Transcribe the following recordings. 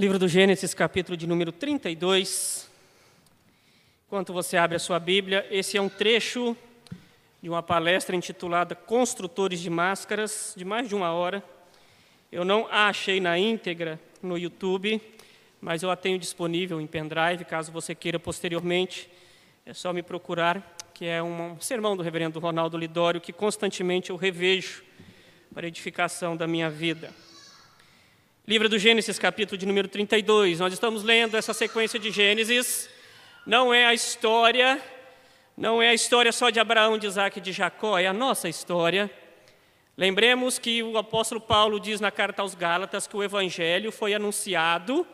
Livro do Gênesis, capítulo de número 32. Enquanto você abre a sua Bíblia, esse é um trecho de uma palestra intitulada Construtores de Máscaras, de mais de uma hora. Eu não a achei na íntegra no YouTube, mas eu a tenho disponível em pendrive, caso você queira posteriormente. É só me procurar, que é um sermão do reverendo Ronaldo Lidório, que constantemente eu revejo para edificação da minha vida. Livro do Gênesis, capítulo de número 32. Nós estamos lendo essa sequência de Gênesis. Não é a história, não é a história só de Abraão, de Isaac e de Jacó, é a nossa história. Lembremos que o apóstolo Paulo diz na carta aos Gálatas que o evangelho foi anunciado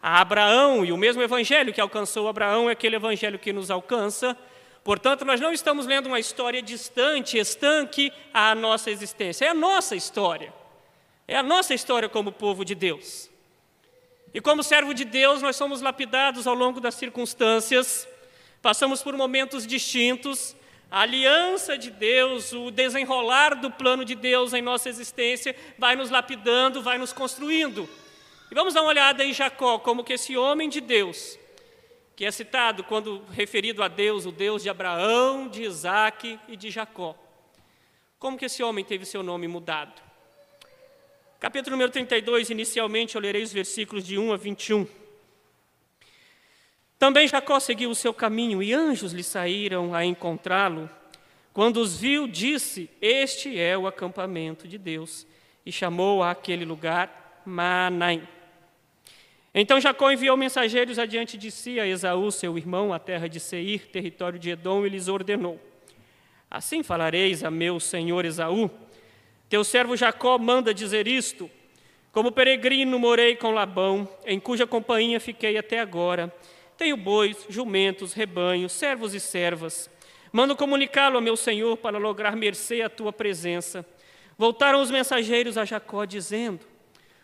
a Abraão, e o mesmo evangelho que alcançou Abraão é aquele evangelho que nos alcança. Portanto, nós não estamos lendo uma história distante, estanque à nossa existência, é a nossa história. É a nossa história como povo de Deus. E como servo de Deus, nós somos lapidados ao longo das circunstâncias, passamos por momentos distintos. A aliança de Deus, o desenrolar do plano de Deus em nossa existência vai nos lapidando, vai nos construindo. E vamos dar uma olhada em Jacó, como que esse homem de Deus, que é citado quando referido a Deus, o Deus de Abraão, de Isaac e de Jacó. Como que esse homem teve seu nome mudado? Capítulo número 32, inicialmente eu lerei os versículos de 1 a 21. Também Jacó seguiu o seu caminho e anjos lhe saíram a encontrá-lo. Quando os viu, disse: Este é o acampamento de Deus. E chamou aquele lugar Manaim. Então Jacó enviou mensageiros adiante de si a Esaú, seu irmão, à terra de Seir, território de Edom, e lhes ordenou: Assim falareis a meu senhor Esaú: teu servo Jacó manda dizer isto: Como peregrino morei com Labão, em cuja companhia fiquei até agora. Tenho bois, jumentos, rebanhos, servos e servas. Mando comunicá-lo a meu senhor para lograr mercê à tua presença. Voltaram os mensageiros a Jacó, dizendo: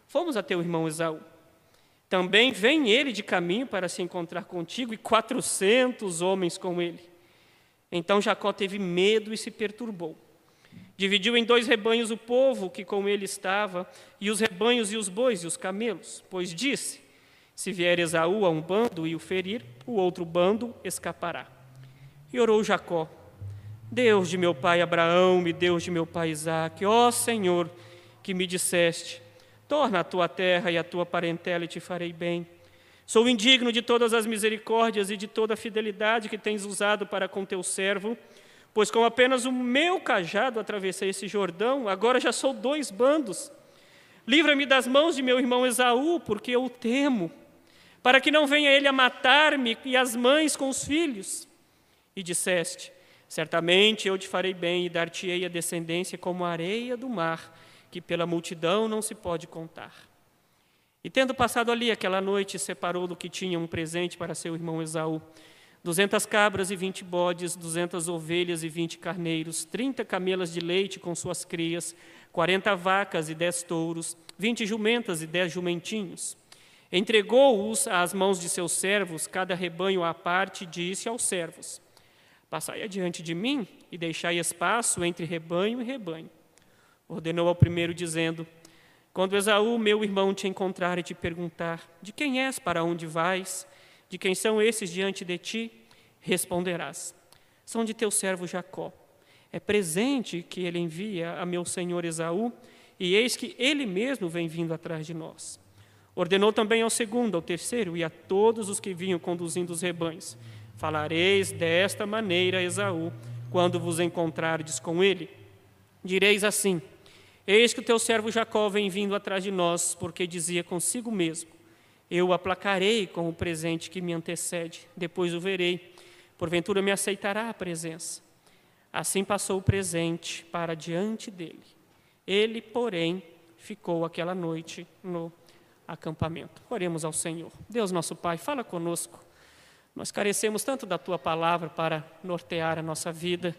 Fomos a teu irmão Esaú. Também vem ele de caminho para se encontrar contigo, e quatrocentos homens com ele. Então Jacó teve medo e se perturbou. Dividiu em dois rebanhos o povo que com ele estava, e os rebanhos e os bois e os camelos, pois disse: Se vier Esaú a um bando e o ferir, o outro bando escapará. E orou Jacó: Deus de meu pai Abraão e Deus de meu pai Isaque, ó Senhor, que me disseste: Torna a tua terra e a tua parentela e te farei bem. Sou indigno de todas as misericórdias e de toda a fidelidade que tens usado para com teu servo Pois com apenas o meu cajado atravessei esse Jordão, agora já sou dois bandos. Livra-me das mãos de meu irmão Esaú, porque eu o temo, para que não venha ele a matar-me e as mães com os filhos. E disseste: Certamente eu te farei bem e dar-te-ei a descendência como a areia do mar, que pela multidão não se pode contar. E tendo passado ali aquela noite, separou do que tinha um presente para seu irmão Esaú duzentas cabras e vinte bodes, duzentas ovelhas e vinte carneiros, trinta camelas de leite com suas crias, quarenta vacas e dez touros, vinte jumentas e dez jumentinhos. Entregou-os às mãos de seus servos, cada rebanho à parte, e disse aos servos: Passai adiante de mim e deixai espaço entre rebanho e rebanho. Ordenou ao primeiro, dizendo: Quando Esaú, meu irmão, te encontrar e te perguntar: De quem és, para onde vais? De quem são esses diante de ti? Responderás: São de teu servo Jacó. É presente que ele envia a meu senhor Esaú, e eis que ele mesmo vem vindo atrás de nós. Ordenou também ao segundo, ao terceiro e a todos os que vinham conduzindo os rebanhos: Falareis desta maneira a Esaú, quando vos encontrardes com ele. Direis assim: Eis que o teu servo Jacó vem vindo atrás de nós, porque dizia consigo mesmo: eu o aplacarei com o presente que me antecede, depois o verei. Porventura me aceitará a presença. Assim passou o presente para diante dele. Ele, porém, ficou aquela noite no acampamento. Oremos ao Senhor. Deus, nosso Pai, fala conosco. Nós carecemos tanto da tua palavra para nortear a nossa vida,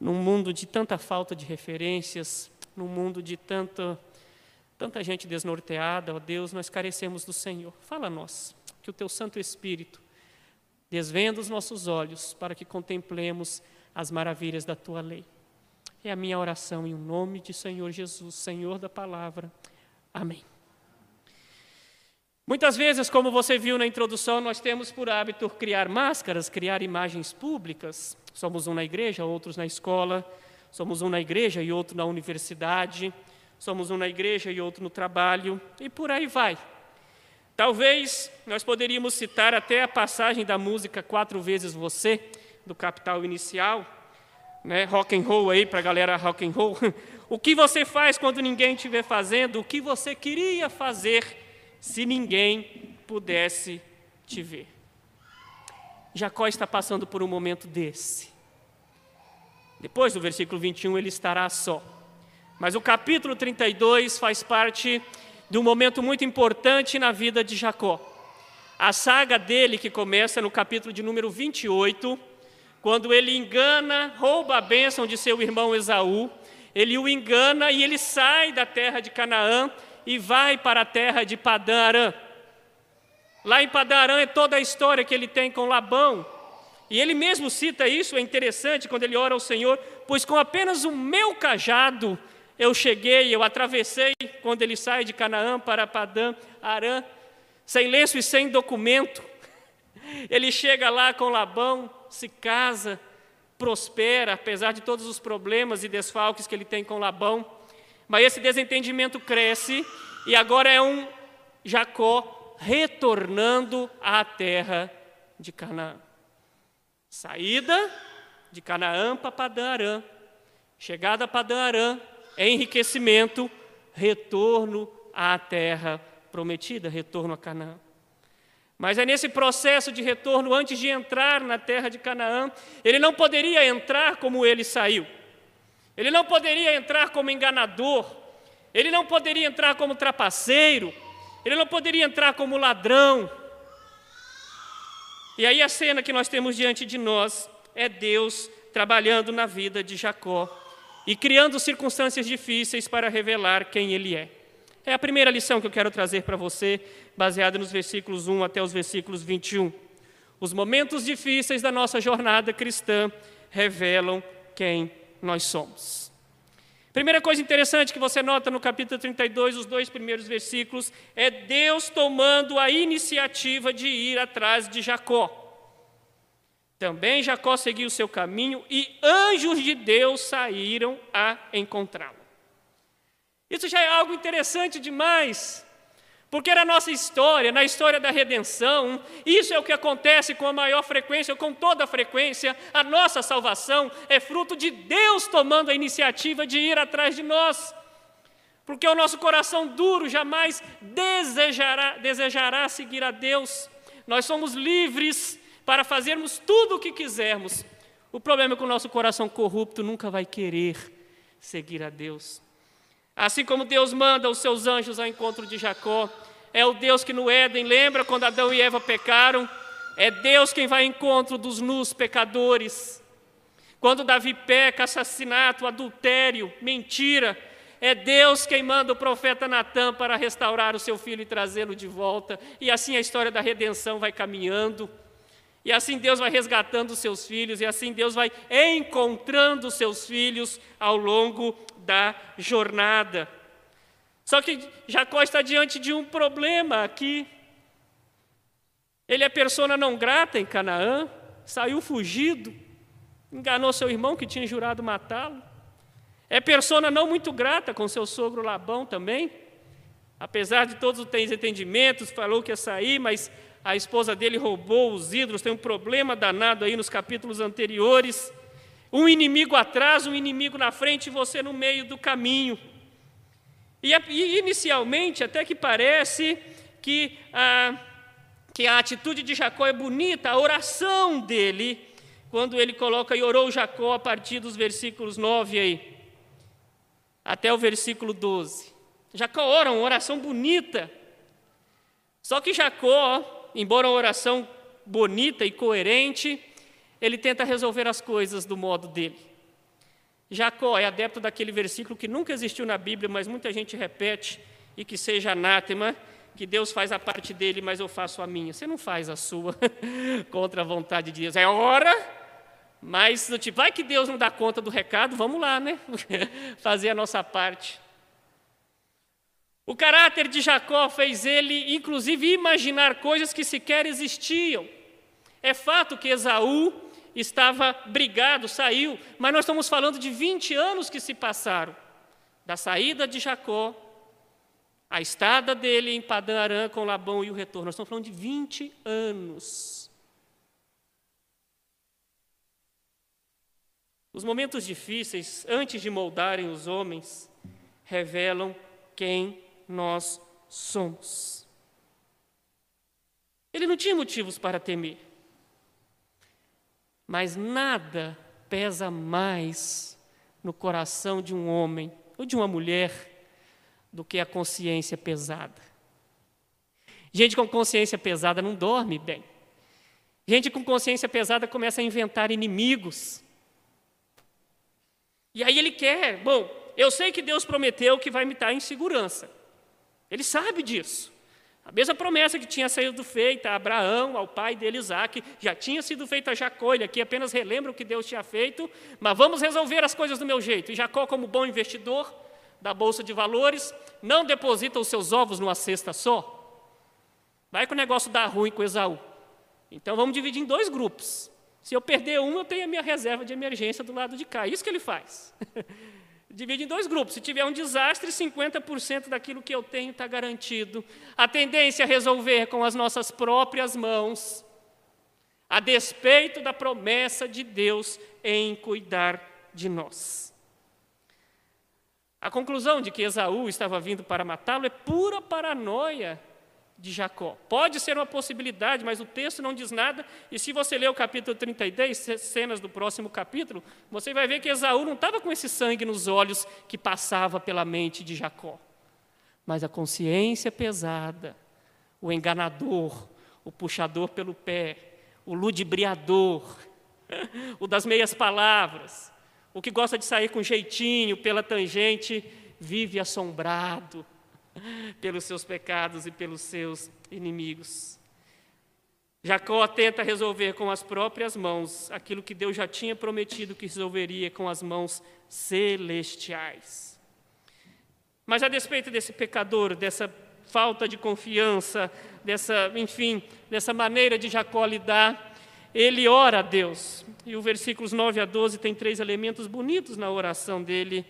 num mundo de tanta falta de referências, num mundo de tanta Tanta gente desnorteada, ó Deus, nós carecemos do Senhor. Fala a nós, que o teu Santo Espírito desvenda os nossos olhos para que contemplemos as maravilhas da tua lei. É a minha oração em nome de Senhor Jesus, Senhor da palavra. Amém. Muitas vezes, como você viu na introdução, nós temos por hábito criar máscaras, criar imagens públicas. Somos um na igreja, outros na escola, somos um na igreja e outro na universidade, somos um na igreja e outro no trabalho, e por aí vai. Talvez nós poderíamos citar até a passagem da música Quatro Vezes Você, do Capital Inicial, né? rock and roll aí para a galera rock and roll. O que você faz quando ninguém estiver fazendo? O que você queria fazer se ninguém pudesse te ver? Jacó está passando por um momento desse. Depois do versículo 21, ele estará só. Mas o capítulo 32 faz parte de um momento muito importante na vida de Jacó. A saga dele, que começa no capítulo de número 28, quando ele engana, rouba a bênção de seu irmão Esaú, ele o engana e ele sai da terra de Canaã e vai para a terra de Padã Arã. Lá em Padã Arã é toda a história que ele tem com Labão. E ele mesmo cita isso, é interessante quando ele ora ao Senhor, pois com apenas o meu cajado eu cheguei, eu atravessei quando ele sai de Canaã para Padã Arã, sem lenço e sem documento. Ele chega lá com Labão, se casa, prospera, apesar de todos os problemas e desfalques que ele tem com Labão. Mas esse desentendimento cresce e agora é um Jacó retornando à terra de Canaã. Saída de Canaã para Padã Arã. Chegada a Padã Arã, enriquecimento, retorno à terra prometida, retorno a Canaã. Mas é nesse processo de retorno, antes de entrar na terra de Canaã, ele não poderia entrar como ele saiu. Ele não poderia entrar como enganador. Ele não poderia entrar como trapaceiro. Ele não poderia entrar como ladrão. E aí a cena que nós temos diante de nós é Deus trabalhando na vida de Jacó e criando circunstâncias difíceis para revelar quem ele é. É a primeira lição que eu quero trazer para você, baseada nos versículos 1 até os versículos 21. Os momentos difíceis da nossa jornada cristã revelam quem nós somos. Primeira coisa interessante que você nota no capítulo 32, os dois primeiros versículos, é Deus tomando a iniciativa de ir atrás de Jacó. Também Jacó seguiu seu caminho e anjos de Deus saíram a encontrá-lo. Isso já é algo interessante demais, porque na nossa história, na história da redenção, isso é o que acontece com a maior frequência, com toda a frequência, a nossa salvação é fruto de Deus tomando a iniciativa de ir atrás de nós. Porque o nosso coração duro jamais desejará, desejará seguir a Deus. Nós somos livres para fazermos tudo o que quisermos. O problema é que o nosso coração corrupto nunca vai querer seguir a Deus. Assim como Deus manda os seus anjos ao encontro de Jacó, é o Deus que no Éden, lembra quando Adão e Eva pecaram? É Deus quem vai ao encontro dos nus pecadores. Quando Davi peca, assassinato, adultério, mentira, é Deus quem manda o profeta Natan para restaurar o seu filho e trazê-lo de volta. E assim a história da redenção vai caminhando. E assim Deus vai resgatando os seus filhos, e assim Deus vai encontrando os seus filhos ao longo da jornada. Só que Jacó está diante de um problema aqui. Ele é persona não grata em Canaã, saiu fugido, enganou seu irmão que tinha jurado matá-lo. É persona não muito grata com seu sogro Labão também. Apesar de todos os entendimentos, falou que ia sair, mas a esposa dele roubou os ídolos, tem um problema danado aí nos capítulos anteriores. Um inimigo atrás, um inimigo na frente e você no meio do caminho. E, e inicialmente, até que parece que a, que a atitude de Jacó é bonita, a oração dele, quando ele coloca e orou Jacó a partir dos versículos 9 aí, até o versículo 12. Jacó ora, uma oração bonita. Só que Jacó, embora uma oração bonita e coerente, ele tenta resolver as coisas do modo dele. Jacó é adepto daquele versículo que nunca existiu na Bíblia, mas muita gente repete, e que seja anátema, que Deus faz a parte dele, mas eu faço a minha. Você não faz a sua contra a vontade de Deus. É hora, mas tipo, vai que Deus não dá conta do recado, vamos lá, né? Fazer a nossa parte. Caráter de Jacó fez ele, inclusive, imaginar coisas que sequer existiam. É fato que Esaú estava brigado, saiu, mas nós estamos falando de 20 anos que se passaram da saída de Jacó, a estada dele em Padã Arã com Labão e o retorno. Nós estamos falando de 20 anos. Os momentos difíceis, antes de moldarem os homens, revelam quem nós somos. Ele não tinha motivos para temer. Mas nada pesa mais no coração de um homem ou de uma mulher do que a consciência pesada. Gente com consciência pesada não dorme bem. Gente com consciência pesada começa a inventar inimigos. E aí ele quer, bom, eu sei que Deus prometeu que vai me dar em segurança. Ele sabe disso. A mesma promessa que tinha sido feita a Abraão, ao pai dele Isaac, já tinha sido feita a Jacó. Ele aqui apenas relembra o que Deus tinha feito, mas vamos resolver as coisas do meu jeito. E Jacó, como bom investidor da Bolsa de Valores, não deposita os seus ovos numa cesta só. Vai que o negócio dá ruim com Esaú. Então vamos dividir em dois grupos. Se eu perder um, eu tenho a minha reserva de emergência do lado de cá. Isso que ele faz. Divide em dois grupos. Se tiver um desastre, 50% daquilo que eu tenho está garantido. A tendência é resolver com as nossas próprias mãos, a despeito da promessa de Deus em cuidar de nós. A conclusão de que Esaú estava vindo para matá-lo é pura paranoia de Jacó. Pode ser uma possibilidade, mas o texto não diz nada. E se você ler o capítulo 32, cenas do próximo capítulo, você vai ver que Esaú não estava com esse sangue nos olhos que passava pela mente de Jacó. Mas a consciência pesada, o enganador, o puxador pelo pé, o ludibriador, o das meias palavras, o que gosta de sair com jeitinho pela tangente, vive assombrado pelos seus pecados e pelos seus inimigos. Jacó tenta resolver com as próprias mãos aquilo que Deus já tinha prometido que resolveria com as mãos celestiais. Mas a despeito desse pecador, dessa falta de confiança, dessa, enfim, dessa maneira de Jacó lidar, ele ora a Deus. E o versículos 9 a 12 tem três elementos bonitos na oração dele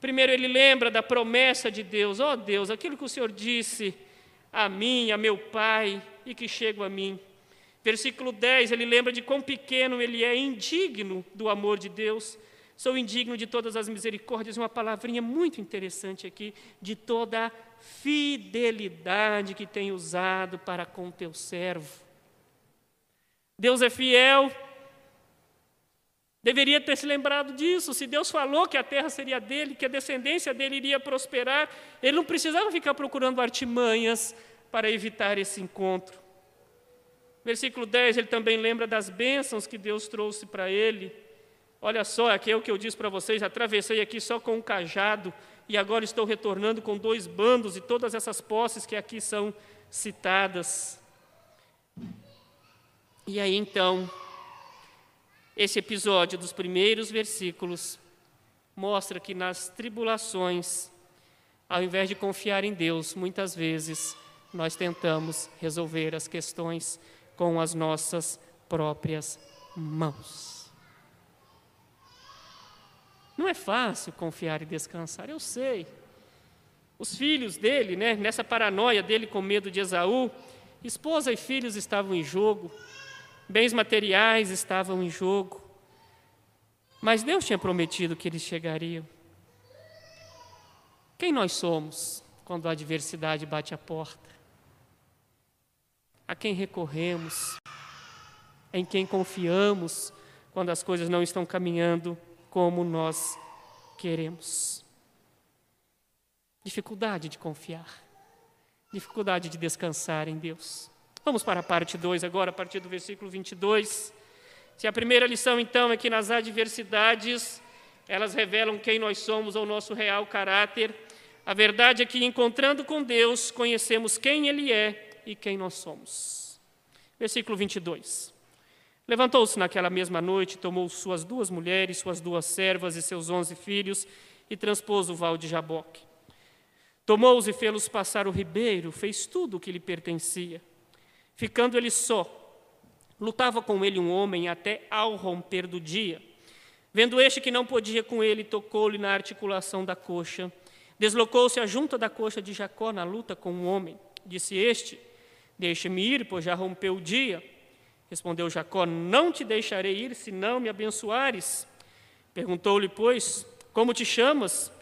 Primeiro, ele lembra da promessa de Deus: ó oh, Deus, aquilo que o Senhor disse a mim, a meu pai, e que chega a mim. Versículo 10, ele lembra de quão pequeno ele é indigno do amor de Deus. Sou indigno de todas as misericórdias, uma palavrinha muito interessante aqui, de toda a fidelidade que tem usado para com teu servo. Deus é fiel, Deveria ter se lembrado disso. Se Deus falou que a terra seria dele, que a descendência dele iria prosperar, ele não precisava ficar procurando artimanhas para evitar esse encontro. Versículo 10, ele também lembra das bênçãos que Deus trouxe para ele. Olha só, aqui é o que eu disse para vocês: atravessei aqui só com um cajado e agora estou retornando com dois bandos e todas essas posses que aqui são citadas. E aí então, esse episódio dos primeiros versículos mostra que nas tribulações, ao invés de confiar em Deus, muitas vezes nós tentamos resolver as questões com as nossas próprias mãos. Não é fácil confiar e descansar, eu sei. Os filhos dele, né, nessa paranoia dele com medo de Esaú, esposa e filhos estavam em jogo, bens materiais estavam em jogo. Mas Deus tinha prometido que eles chegariam. Quem nós somos quando a adversidade bate a porta? A quem recorremos? Em quem confiamos quando as coisas não estão caminhando como nós queremos? Dificuldade de confiar, dificuldade de descansar em Deus. Vamos para a parte 2 agora, a partir do versículo 22. Se a primeira lição, então, é que nas adversidades elas revelam quem nós somos ou nosso real caráter, a verdade é que, encontrando com Deus, conhecemos quem Ele é e quem nós somos. Versículo 22. Levantou-se naquela mesma noite, tomou suas duas mulheres, suas duas servas e seus onze filhos e transpôs o val de Jaboque. Tomou-os e fê-los passar o ribeiro, fez tudo o que lhe pertencia. Ficando ele só, lutava com ele um homem até ao romper do dia. Vendo este que não podia com ele, tocou-lhe na articulação da coxa. Deslocou-se a junta da coxa de Jacó na luta com o homem. Disse este: Deixe-me ir, pois já rompeu o dia. Respondeu Jacó: Não te deixarei ir, se não me abençoares. Perguntou-lhe, pois, como te chamas?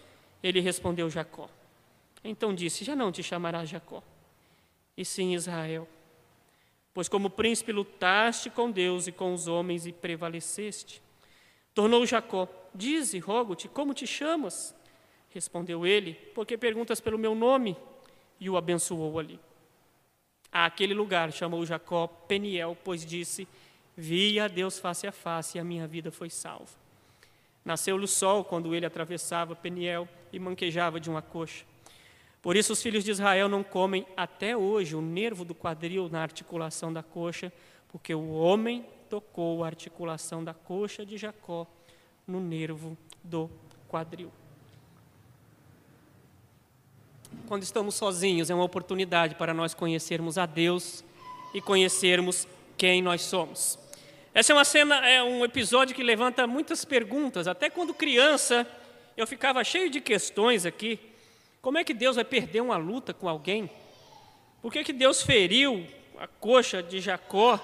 Ele respondeu: Jacó. Então disse: Já não te chamarás Jacó, e sim Israel. Pois como príncipe lutaste com Deus e com os homens e prevaleceste. Tornou Jacó: Dize, rogo-te, como te chamas? Respondeu ele: Porque perguntas pelo meu nome? E o abençoou ali. Aquele lugar chamou Jacó Peniel, pois disse: Vi a Deus face a face e a minha vida foi salva. Nasceu-lhe o sol quando ele atravessava Peniel e manquejava de uma coxa. Por isso os filhos de Israel não comem até hoje o nervo do quadril na articulação da coxa, porque o homem tocou a articulação da coxa de Jacó no nervo do quadril. Quando estamos sozinhos, é uma oportunidade para nós conhecermos a Deus e conhecermos quem nós somos. Essa é uma cena, é um episódio que levanta muitas perguntas. Até quando criança, eu ficava cheio de questões aqui. Como é que Deus vai perder uma luta com alguém? Por que, que Deus feriu a coxa de Jacó?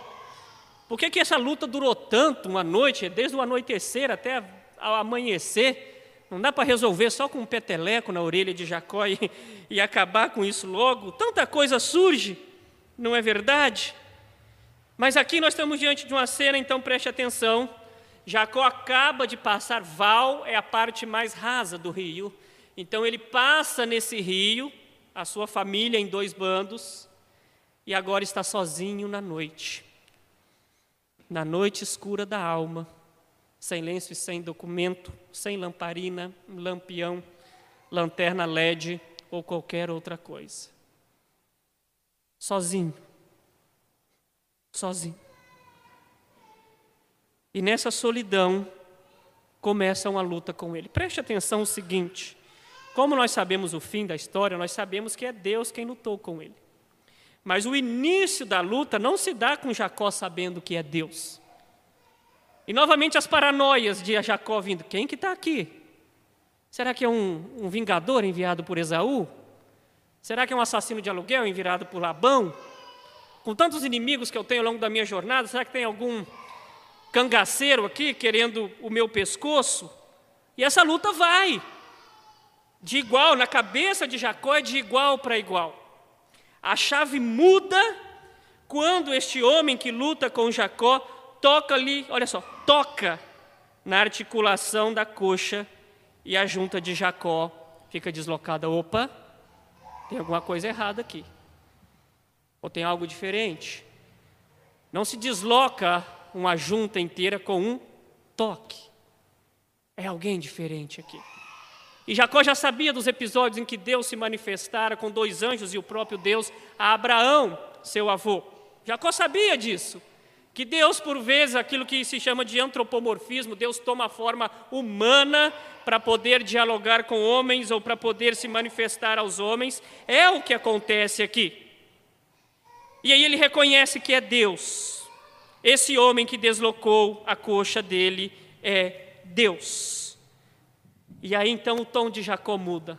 Por que, que essa luta durou tanto uma noite, desde o anoitecer até ao amanhecer? Não dá para resolver só com um peteleco na orelha de Jacó e, e acabar com isso logo. Tanta coisa surge, não é verdade? Mas aqui nós estamos diante de uma cena, então preste atenção. Jacó acaba de passar, Val é a parte mais rasa do rio. Então ele passa nesse rio, a sua família em dois bandos, e agora está sozinho na noite. Na noite escura da alma sem lenço e sem documento, sem lamparina, lampião, lanterna LED ou qualquer outra coisa. Sozinho. Sozinho. E nessa solidão começa uma luta com ele. Preste atenção o seguinte: como nós sabemos o fim da história, nós sabemos que é Deus quem lutou com ele. Mas o início da luta não se dá com Jacó sabendo que é Deus. E novamente as paranoias de Jacó vindo. Quem que está aqui? Será que é um, um, vingador enviado por Esaú? Será que é um assassino de aluguel enviado por Labão? Com tantos inimigos que eu tenho ao longo da minha jornada, será que tem algum cangaceiro aqui querendo o meu pescoço? E essa luta vai. De igual, na cabeça de Jacó é de igual para igual. A chave muda quando este homem que luta com Jacó toca ali, olha só, toca na articulação da coxa e a junta de Jacó fica deslocada. Opa, tem alguma coisa errada aqui. Ou tem algo diferente. Não se desloca uma junta inteira com um toque. É alguém diferente aqui. E Jacó já sabia dos episódios em que Deus se manifestara com dois anjos e o próprio Deus a Abraão, seu avô. Jacó sabia disso que Deus, por vezes, aquilo que se chama de antropomorfismo, Deus toma forma humana para poder dialogar com homens ou para poder se manifestar aos homens, é o que acontece aqui. E aí ele reconhece que é Deus. Esse homem que deslocou a coxa dele é Deus. E aí então o tom de Jacó muda.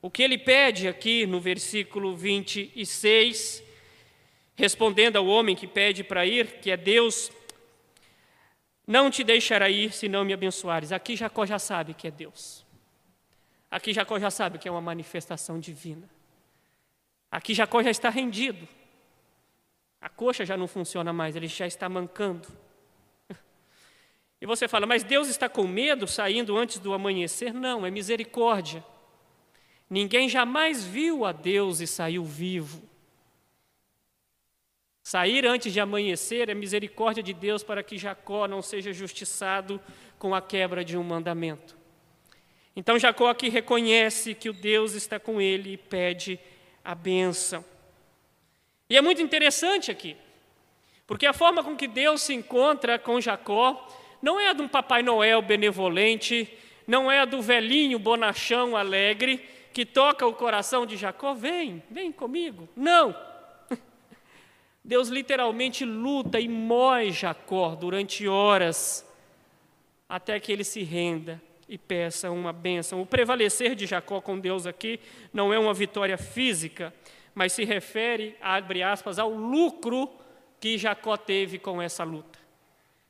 O que ele pede aqui no versículo 26 respondendo ao homem que pede para ir, que é Deus, não te deixará ir se não me abençoares. Aqui Jacó já sabe que é Deus. Aqui Jacó já sabe que é uma manifestação divina. Aqui Jacó já está rendido. A coxa já não funciona mais, ele já está mancando. E você fala, mas Deus está com medo saindo antes do amanhecer? Não, é misericórdia. Ninguém jamais viu a Deus e saiu vivo. Sair antes de amanhecer é misericórdia de Deus para que Jacó não seja justiçado com a quebra de um mandamento. Então Jacó aqui reconhece que o Deus está com ele e pede a bênção. E é muito interessante aqui, porque a forma com que Deus se encontra com Jacó não é a de um Papai Noel benevolente, não é a do velhinho bonachão alegre, que toca o coração de Jacó, vem, vem comigo. Não. Deus literalmente luta e mói Jacó durante horas até que ele se renda e peça uma bênção. O prevalecer de Jacó com Deus aqui não é uma vitória física, mas se refere, abre aspas, ao lucro que Jacó teve com essa luta.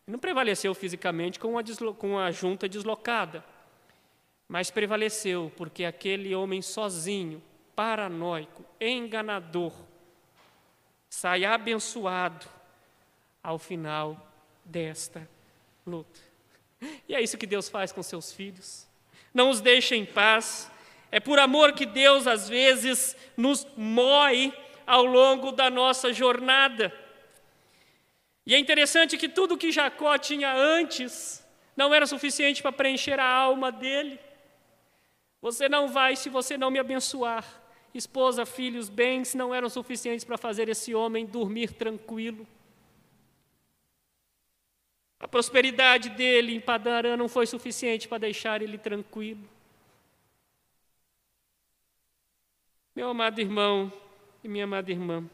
Não prevaleceu fisicamente com uma, com uma junta deslocada, mas prevaleceu porque aquele homem sozinho, paranoico, enganador, sai abençoado ao final desta luta. E é isso que Deus faz com seus filhos. Não os deixa em paz. É por amor que Deus, às vezes, nos moe ao longo da nossa jornada. E é interessante que tudo que Jacó tinha antes não era suficiente para preencher a alma dele. Você não vai se você não me abençoar. Esposa, filhos, bens não eram suficientes para fazer esse homem dormir tranquilo. A prosperidade dele em Padarã não foi suficiente para deixar ele tranquilo. Meu amado irmão e minha amada irmã,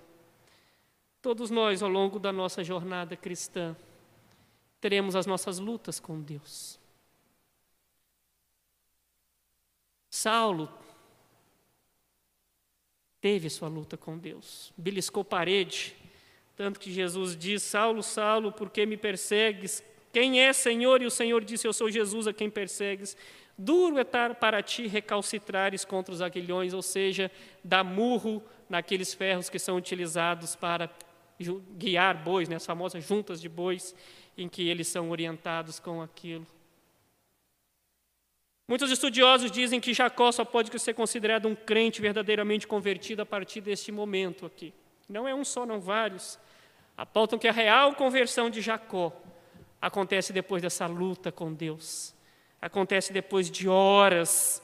todos nós, ao longo da nossa jornada cristã, teremos as nossas lutas com Deus. Saulo teve sua luta com Deus, beliscou parede, tanto que Jesus diz: Saulo, Saulo, por que me persegues? Quem é Senhor? E o Senhor disse: Eu sou Jesus a quem persegues. Duro é para ti recalcitrares contra os aguilhões, ou seja, dar murro naqueles ferros que são utilizados para guiar bois, né, as famosas juntas de bois, em que eles são orientados com aquilo. Muitos estudiosos dizem que Jacó só pode ser considerado um crente verdadeiramente convertido a partir deste momento aqui. Não é um só, não vários. Apontam que a real conversão de Jacó acontece depois dessa luta com Deus. Acontece depois de horas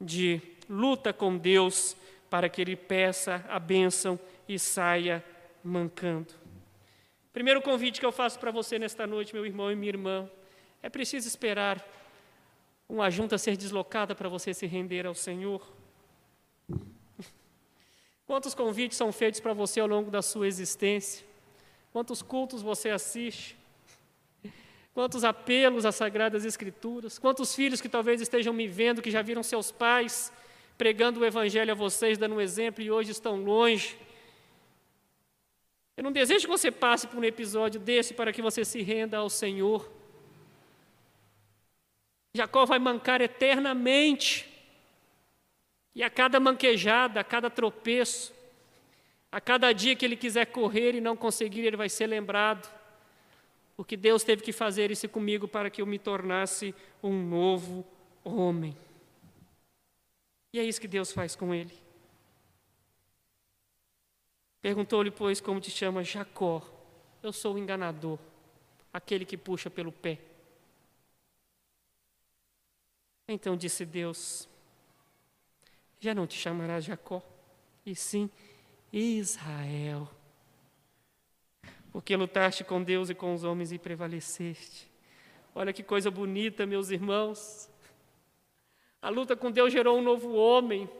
de luta com Deus para que ele peça a bênção e saia mancando. Primeiro convite que eu faço para você nesta noite, meu irmão e minha irmã, é preciso esperar uma junta ser deslocada para você se render ao Senhor. Quantos convites são feitos para você ao longo da sua existência? Quantos cultos você assiste? Quantos apelos às Sagradas Escrituras? Quantos filhos que talvez estejam me vendo, que já viram seus pais pregando o Evangelho a vocês, dando um exemplo e hoje estão longe? Eu não desejo que você passe por um episódio desse para que você se renda ao Senhor. Jacó vai mancar eternamente. E a cada manquejada, a cada tropeço, a cada dia que ele quiser correr e não conseguir, ele vai ser lembrado. Porque Deus teve que fazer isso comigo para que eu me tornasse um novo homem. E é isso que Deus faz com ele. Perguntou-lhe, pois, como te chama Jacó. Eu sou o enganador, aquele que puxa pelo pé. Então disse Deus: já não te chamarás Jacó, e sim Israel. Porque lutaste com Deus e com os homens e prevaleceste. Olha que coisa bonita, meus irmãos. A luta com Deus gerou um novo homem.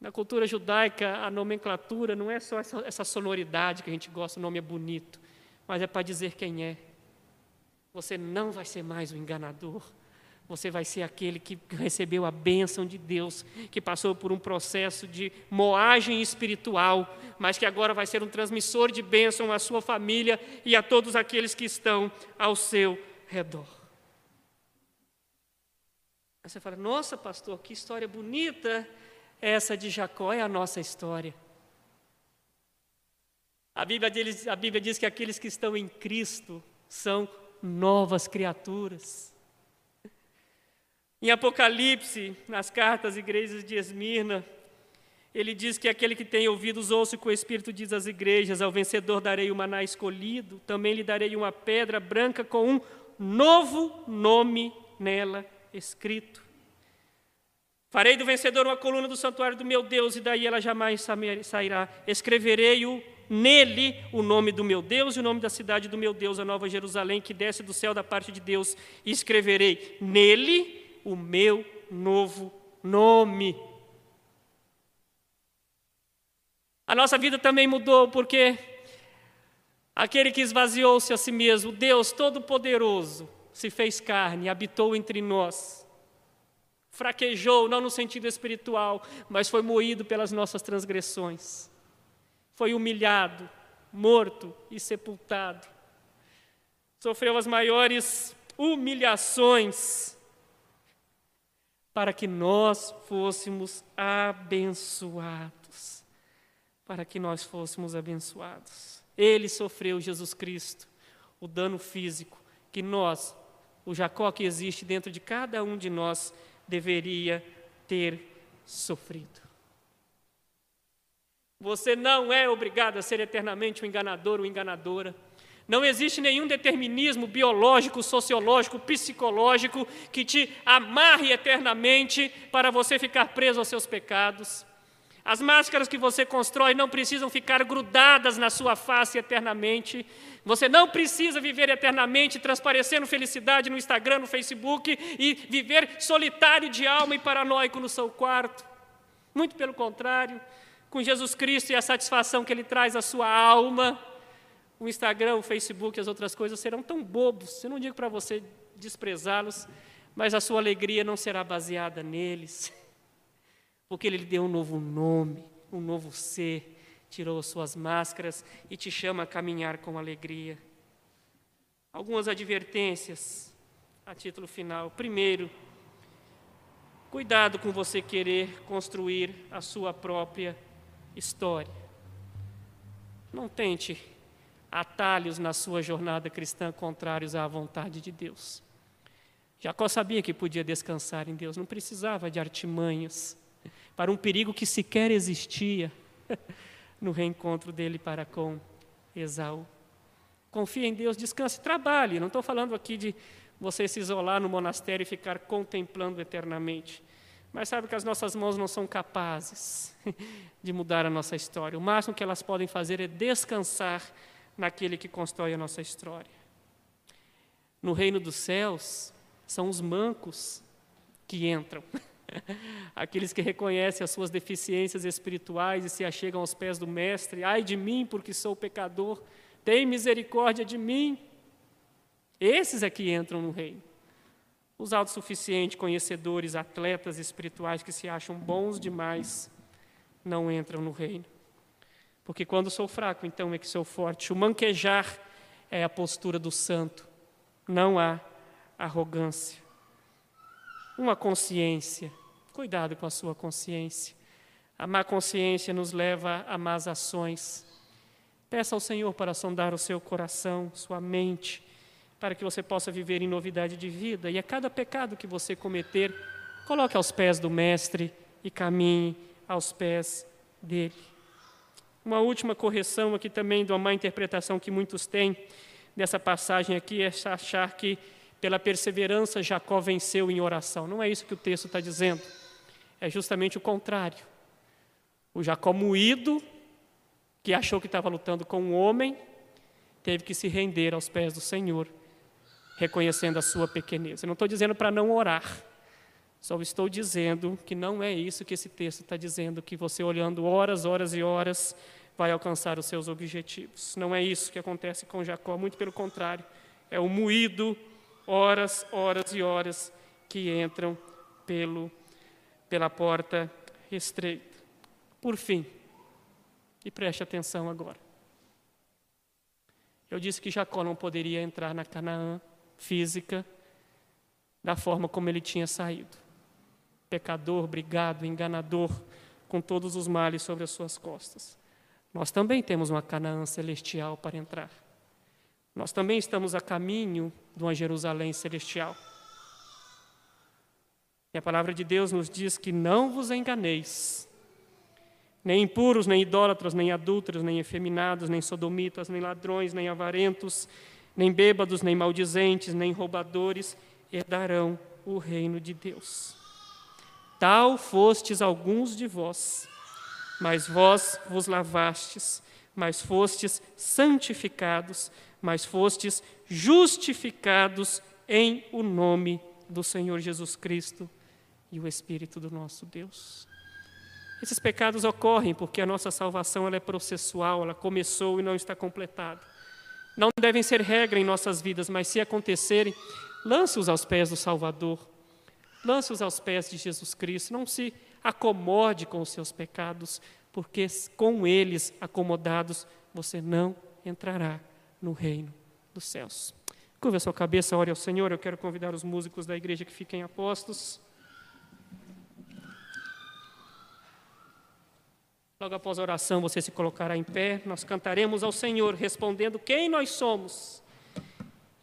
Na cultura judaica, a nomenclatura não é só essa, essa sonoridade que a gente gosta, o nome é bonito, mas é para dizer quem é. Você não vai ser mais o enganador, você vai ser aquele que recebeu a bênção de Deus, que passou por um processo de moagem espiritual, mas que agora vai ser um transmissor de bênção à sua família e a todos aqueles que estão ao seu redor. Aí você fala: Nossa, pastor, que história bonita essa de Jacó, é a nossa história. A Bíblia, diz, a Bíblia diz que aqueles que estão em Cristo são novas criaturas. Em Apocalipse, nas cartas igrejas de Esmirna, ele diz que aquele que tem ouvidos ouça com o Espírito diz às igrejas: ao vencedor darei o maná escolhido, também lhe darei uma pedra branca com um novo nome nela escrito. Farei do vencedor uma coluna do santuário do meu Deus, e daí ela jamais sairá. Escreverei-o nele o nome do meu Deus e o nome da cidade do meu Deus, a nova Jerusalém, que desce do céu da parte de Deus. E escreverei nele o meu novo nome. A nossa vida também mudou porque aquele que esvaziou-se a si mesmo, Deus Todo-Poderoso, se fez carne, habitou entre nós. Fraquejou, não no sentido espiritual, mas foi moído pelas nossas transgressões. Foi humilhado, morto e sepultado. Sofreu as maiores humilhações para que nós fôssemos abençoados. Para que nós fôssemos abençoados. Ele sofreu, Jesus Cristo, o dano físico que nós, o Jacó que existe dentro de cada um de nós, deveria ter sofrido. Você não é obrigado a ser eternamente um enganador ou enganadora. Não existe nenhum determinismo biológico, sociológico, psicológico que te amarre eternamente para você ficar preso aos seus pecados. As máscaras que você constrói não precisam ficar grudadas na sua face eternamente. Você não precisa viver eternamente transparecendo felicidade no Instagram, no Facebook e viver solitário de alma e paranoico no seu quarto. Muito pelo contrário, com Jesus Cristo e a satisfação que Ele traz à sua alma, o Instagram, o Facebook e as outras coisas serão tão bobos, eu não digo para você desprezá-los, mas a sua alegria não será baseada neles, porque Ele lhe deu um novo nome, um novo ser, tirou as suas máscaras e te chama a caminhar com alegria. Algumas advertências a título final. Primeiro, cuidado com você querer construir a sua própria história. Não tente atalhos na sua jornada cristã contrários à vontade de Deus. Jacó sabia que podia descansar em Deus, não precisava de artimanhas para um perigo que sequer existia no reencontro dele para com Esaú. Confie em Deus, descanse, trabalhe. Não estou falando aqui de você se isolar no monastério e ficar contemplando eternamente. Mas sabe que as nossas mãos não são capazes de mudar a nossa história. O máximo que elas podem fazer é descansar naquele que constrói a nossa história. No reino dos céus, são os mancos que entram. Aqueles que reconhecem as suas deficiências espirituais e se achegam aos pés do Mestre. Ai de mim, porque sou pecador. Tem misericórdia de mim. Esses é que entram no reino. Os autossuficientes, conhecedores, atletas espirituais que se acham bons demais, não entram no reino. Porque quando sou fraco, então é que sou forte. O manquejar é a postura do santo. Não há arrogância. Uma consciência. Cuidado com a sua consciência. A má consciência nos leva a más ações. Peça ao Senhor para sondar o seu coração, sua mente, para que você possa viver em novidade de vida. E a cada pecado que você cometer, coloque aos pés do Mestre e caminhe aos pés dele. Uma última correção aqui também de uma má interpretação que muitos têm dessa passagem aqui é achar que pela perseverança Jacó venceu em oração. Não é isso que o texto está dizendo. É justamente o contrário. O Jacó moído, que achou que estava lutando com um homem, teve que se render aos pés do Senhor, reconhecendo a sua pequenez. Eu não estou dizendo para não orar. Só estou dizendo que não é isso que esse texto está dizendo, que você olhando horas, horas e horas vai alcançar os seus objetivos. Não é isso que acontece com Jacó, muito pelo contrário. É o moído, horas, horas e horas, que entram pelo, pela porta estreita. Por fim, e preste atenção agora. Eu disse que Jacó não poderia entrar na Canaã física da forma como ele tinha saído pecador, brigado, enganador, com todos os males sobre as suas costas. Nós também temos uma Canaã celestial para entrar. Nós também estamos a caminho de uma Jerusalém celestial. E a palavra de Deus nos diz que não vos enganeis, nem impuros, nem idólatras, nem adúlteros, nem efeminados, nem sodomitas, nem ladrões, nem avarentos, nem bêbados, nem maldizentes, nem roubadores herdarão o reino de Deus. Tal fostes alguns de vós, mas vós vos lavastes, mas fostes santificados, mas fostes justificados em o nome do Senhor Jesus Cristo e o Espírito do nosso Deus. Esses pecados ocorrem porque a nossa salvação ela é processual, ela começou e não está completada. Não devem ser regra em nossas vidas, mas se acontecerem, lance-os aos pés do Salvador, lance-os aos pés de Jesus Cristo. Não se acomode com os seus pecados, porque com eles acomodados você não entrará no reino dos céus. Curva sua cabeça, ore ao Senhor. Eu quero convidar os músicos da igreja que fiquem apostos. Logo após a oração, você se colocará em pé. Nós cantaremos ao Senhor, respondendo quem nós somos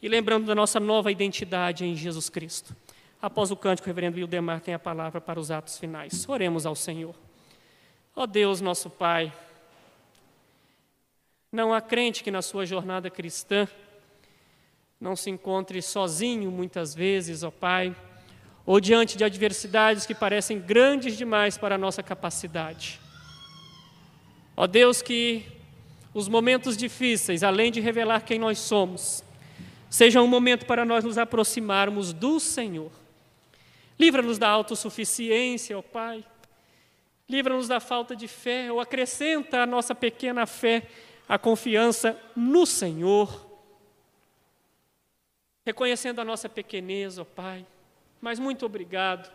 e lembrando da nossa nova identidade em Jesus Cristo. Após o cântico, o reverendo Wildemar tem a palavra para os atos finais. Oremos ao Senhor. Ó Deus, nosso Pai, não há crente que na sua jornada cristã não se encontre sozinho muitas vezes, ó Pai, ou diante de adversidades que parecem grandes demais para a nossa capacidade. Ó Deus, que os momentos difíceis, além de revelar quem nós somos, sejam um momento para nós nos aproximarmos do Senhor. Livra-nos da autossuficiência, ó Pai. Livra-nos da falta de fé, ou acrescenta à nossa pequena fé a confiança no Senhor reconhecendo a nossa pequenez, ó Pai. Mas muito obrigado,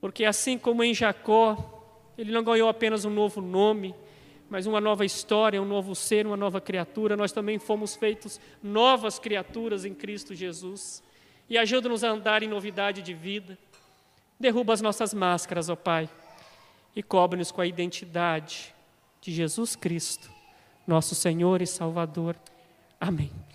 porque assim como em Jacó, ele não ganhou apenas um novo nome, mas uma nova história, um novo ser, uma nova criatura, nós também fomos feitos novas criaturas em Cristo Jesus. E ajuda-nos a andar em novidade de vida. Derruba as nossas máscaras, ó Pai, e cobre-nos com a identidade de Jesus Cristo, nosso Senhor e Salvador. Amém.